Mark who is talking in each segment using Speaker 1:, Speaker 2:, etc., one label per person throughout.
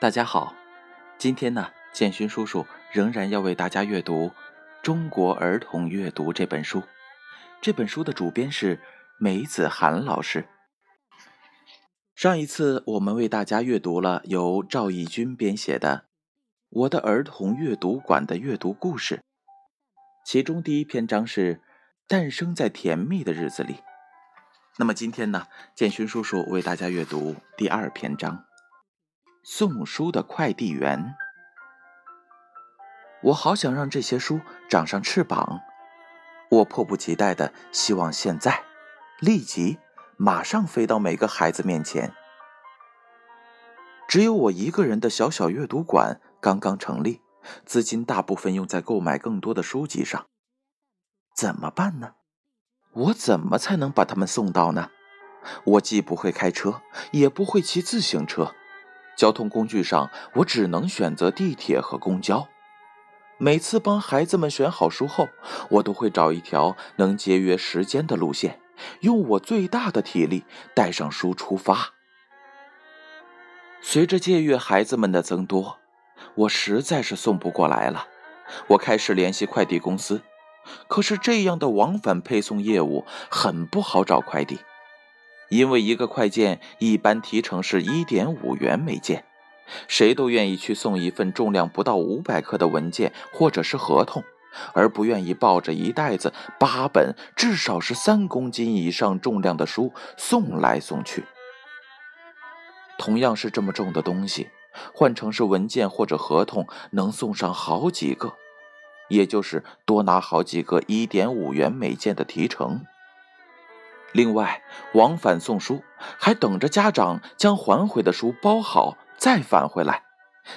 Speaker 1: 大家好，今天呢，建勋叔叔仍然要为大家阅读《中国儿童阅读》这本书。这本书的主编是梅子涵老师。上一次我们为大家阅读了由赵义军编写的《我的儿童阅读馆》的阅读故事，其中第一篇章是“诞生在甜蜜的日子里”。那么今天呢，建勋叔叔为大家阅读第二篇章。送书的快递员，我好想让这些书长上翅膀，我迫不及待的希望现在、立即、马上飞到每个孩子面前。只有我一个人的小小阅读馆刚刚成立，资金大部分用在购买更多的书籍上，怎么办呢？我怎么才能把他们送到呢？我既不会开车，也不会骑自行车。交通工具上，我只能选择地铁和公交。每次帮孩子们选好书后，我都会找一条能节约时间的路线，用我最大的体力带上书出发。随着借阅孩子们的增多，我实在是送不过来了。我开始联系快递公司，可是这样的往返配送业务很不好找快递。因为一个快件一般提成是一点五元每件，谁都愿意去送一份重量不到五百克的文件或者是合同，而不愿意抱着一袋子八本至少是三公斤以上重量的书送来送去。同样是这么重的东西，换成是文件或者合同，能送上好几个，也就是多拿好几个一点五元每件的提成。另外，往返送书还等着家长将还回的书包好再返回来，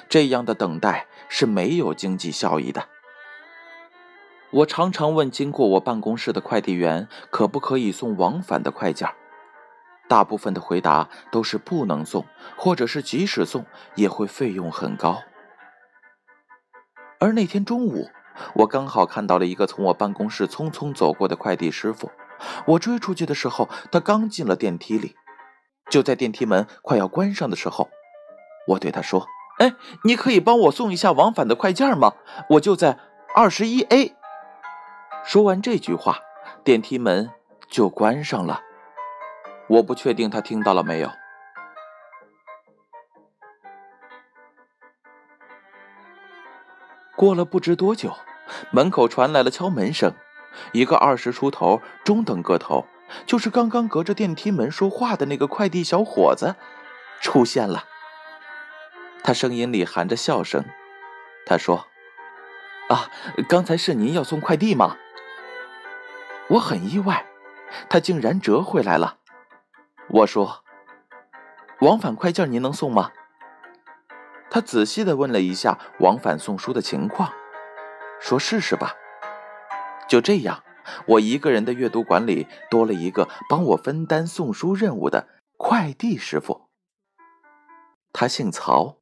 Speaker 1: 这样的等待是没有经济效益的。我常常问经过我办公室的快递员，可不可以送往返的快件大部分的回答都是不能送，或者是即使送也会费用很高。而那天中午，我刚好看到了一个从我办公室匆匆走过的快递师傅。我追出去的时候，他刚进了电梯里。就在电梯门快要关上的时候，我对他说：“哎，你可以帮我送一下往返的快件吗？我就在二十一 A。”说完这句话，电梯门就关上了。我不确定他听到了没有。过了不知多久，门口传来了敲门声。一个二十出头、中等个头，就是刚刚隔着电梯门说话的那个快递小伙子，出现了。他声音里含着笑声，他说：“啊，刚才是您要送快递吗？”我很意外，他竟然折回来了。我说：“往返快件您能送吗？”他仔细的问了一下往返送书的情况，说：“试试吧。”就这样，我一个人的阅读馆里多了一个帮我分担送书任务的快递师傅。他姓曹。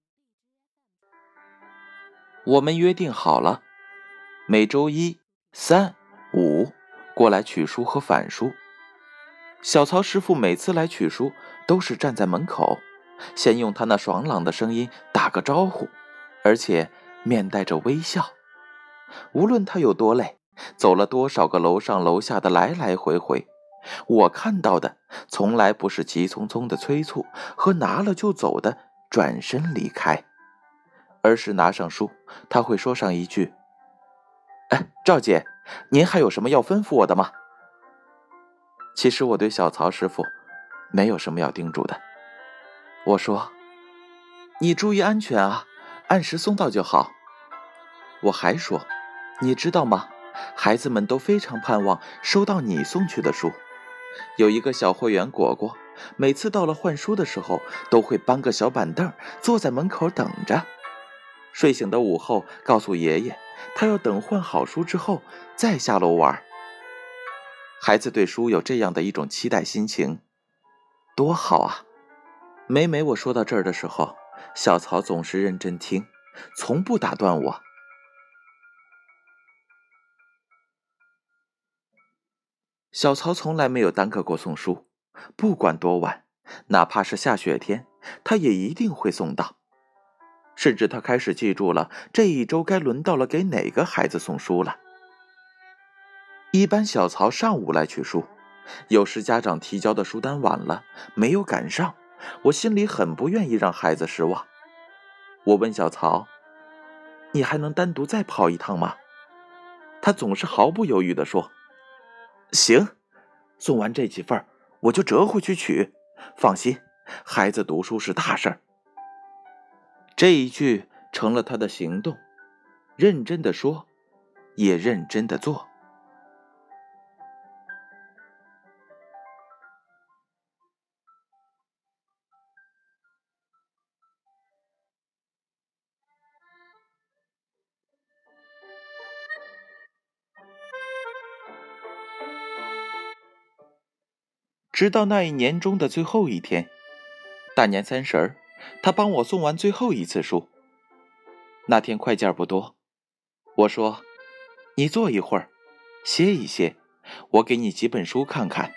Speaker 1: 我们约定好了，每周一、三、五过来取书和返书。小曹师傅每次来取书，都是站在门口，先用他那爽朗的声音打个招呼，而且面带着微笑。无论他有多累。走了多少个楼上楼下的来来回回，我看到的从来不是急匆匆的催促和拿了就走的转身离开，而是拿上书，他会说上一句：“哎，赵姐，您还有什么要吩咐我的吗？”其实我对小曹师傅没有什么要叮嘱的，我说：“你注意安全啊，按时送到就好。”我还说：“你知道吗？”孩子们都非常盼望收到你送去的书。有一个小会员果果，每次到了换书的时候，都会搬个小板凳坐在门口等着。睡醒的午后，告诉爷爷，他要等换好书之后再下楼玩。孩子对书有这样的一种期待心情，多好啊！每每我说到这儿的时候，小曹总是认真听，从不打断我。小曹从来没有耽搁过送书，不管多晚，哪怕是下雪天，他也一定会送到。甚至他开始记住了这一周该轮到了给哪个孩子送书了。一般小曹上午来取书，有时家长提交的书单晚了，没有赶上，我心里很不愿意让孩子失望。我问小曹：“你还能单独再跑一趟吗？”他总是毫不犹豫地说：“行，送完这几份我就折回去取。放心，孩子读书是大事儿。”这一句成了他的行动，认真的说，也认真的做。直到那一年中的最后一天，大年三十儿。他帮我送完最后一次书。那天快件不多，我说：“你坐一会儿，歇一歇，我给你几本书看看。”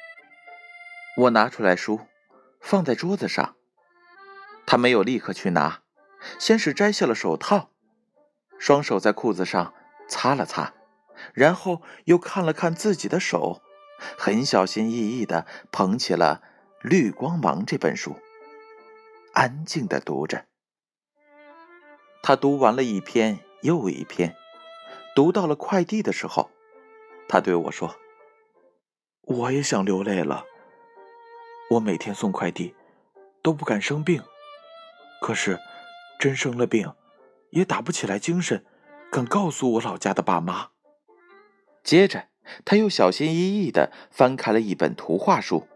Speaker 1: 我拿出来书，放在桌子上。他没有立刻去拿，先是摘下了手套，双手在裤子上擦了擦，然后又看了看自己的手，很小心翼翼地捧起了《绿光芒》这本书。安静的读着，他读完了一篇又一篇，读到了快递的时候，他对我说：“我也想流泪了。我每天送快递，都不敢生病，可是真生了病，也打不起来精神，敢告诉我老家的爸妈。”接着，他又小心翼翼的翻开了一本图画书，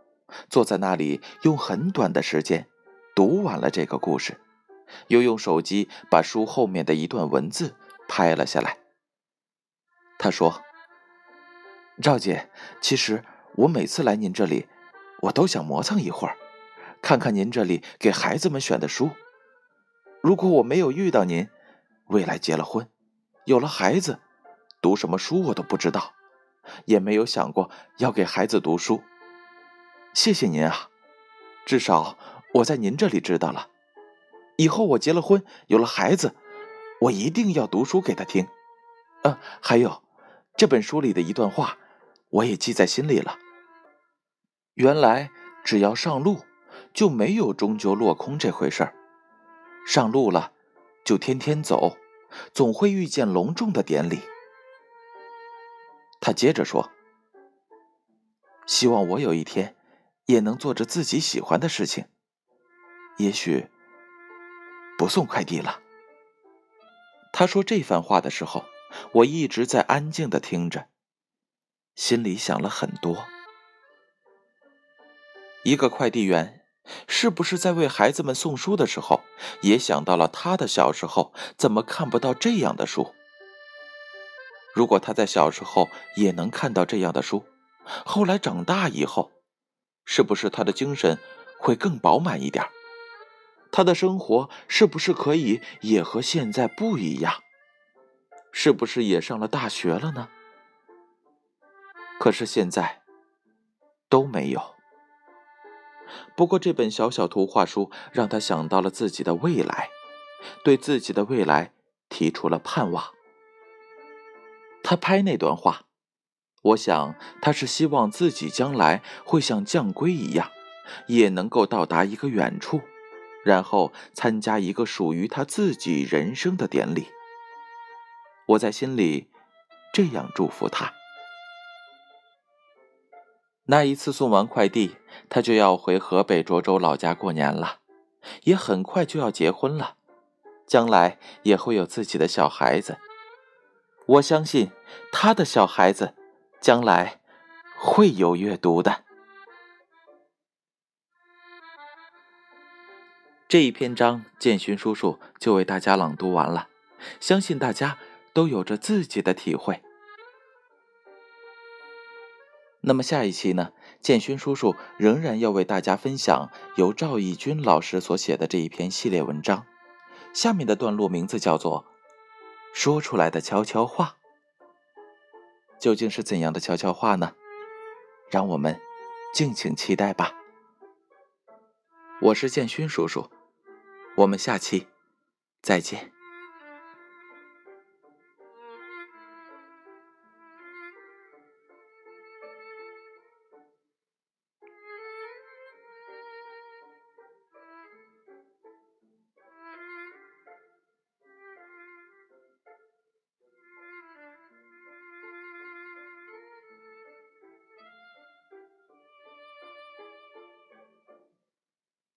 Speaker 1: 坐在那里，用很短的时间。读完了这个故事，又用手机把书后面的一段文字拍了下来。他说：“赵姐，其实我每次来您这里，我都想磨蹭一会儿，看看您这里给孩子们选的书。如果我没有遇到您，未来结了婚，有了孩子，读什么书我都不知道，也没有想过要给孩子读书。谢谢您啊，至少。”我在您这里知道了，以后我结了婚，有了孩子，我一定要读书给他听。嗯，还有这本书里的一段话，我也记在心里了。原来只要上路，就没有终究落空这回事儿。上路了，就天天走，总会遇见隆重的典礼。他接着说：“希望我有一天，也能做着自己喜欢的事情。”也许不送快递了。他说这番话的时候，我一直在安静的听着，心里想了很多。一个快递员是不是在为孩子们送书的时候，也想到了他的小时候怎么看不到这样的书？如果他在小时候也能看到这样的书，后来长大以后，是不是他的精神会更饱满一点？他的生活是不是可以也和现在不一样？是不是也上了大学了呢？可是现在都没有。不过这本小小图画书让他想到了自己的未来，对自己的未来提出了盼望。他拍那段话，我想他是希望自己将来会像将龟一样，也能够到达一个远处。然后参加一个属于他自己人生的典礼。我在心里这样祝福他。那一次送完快递，他就要回河北涿州老家过年了，也很快就要结婚了，将来也会有自己的小孩子。我相信他的小孩子将来会有阅读的。这一篇章，建勋叔叔就为大家朗读完了，相信大家都有着自己的体会。那么下一期呢，建勋叔叔仍然要为大家分享由赵义军老师所写的这一篇系列文章。下面的段落名字叫做《说出来的悄悄话》，究竟是怎样的悄悄话呢？让我们敬请期待吧。我是建勋叔叔。我们下期再见。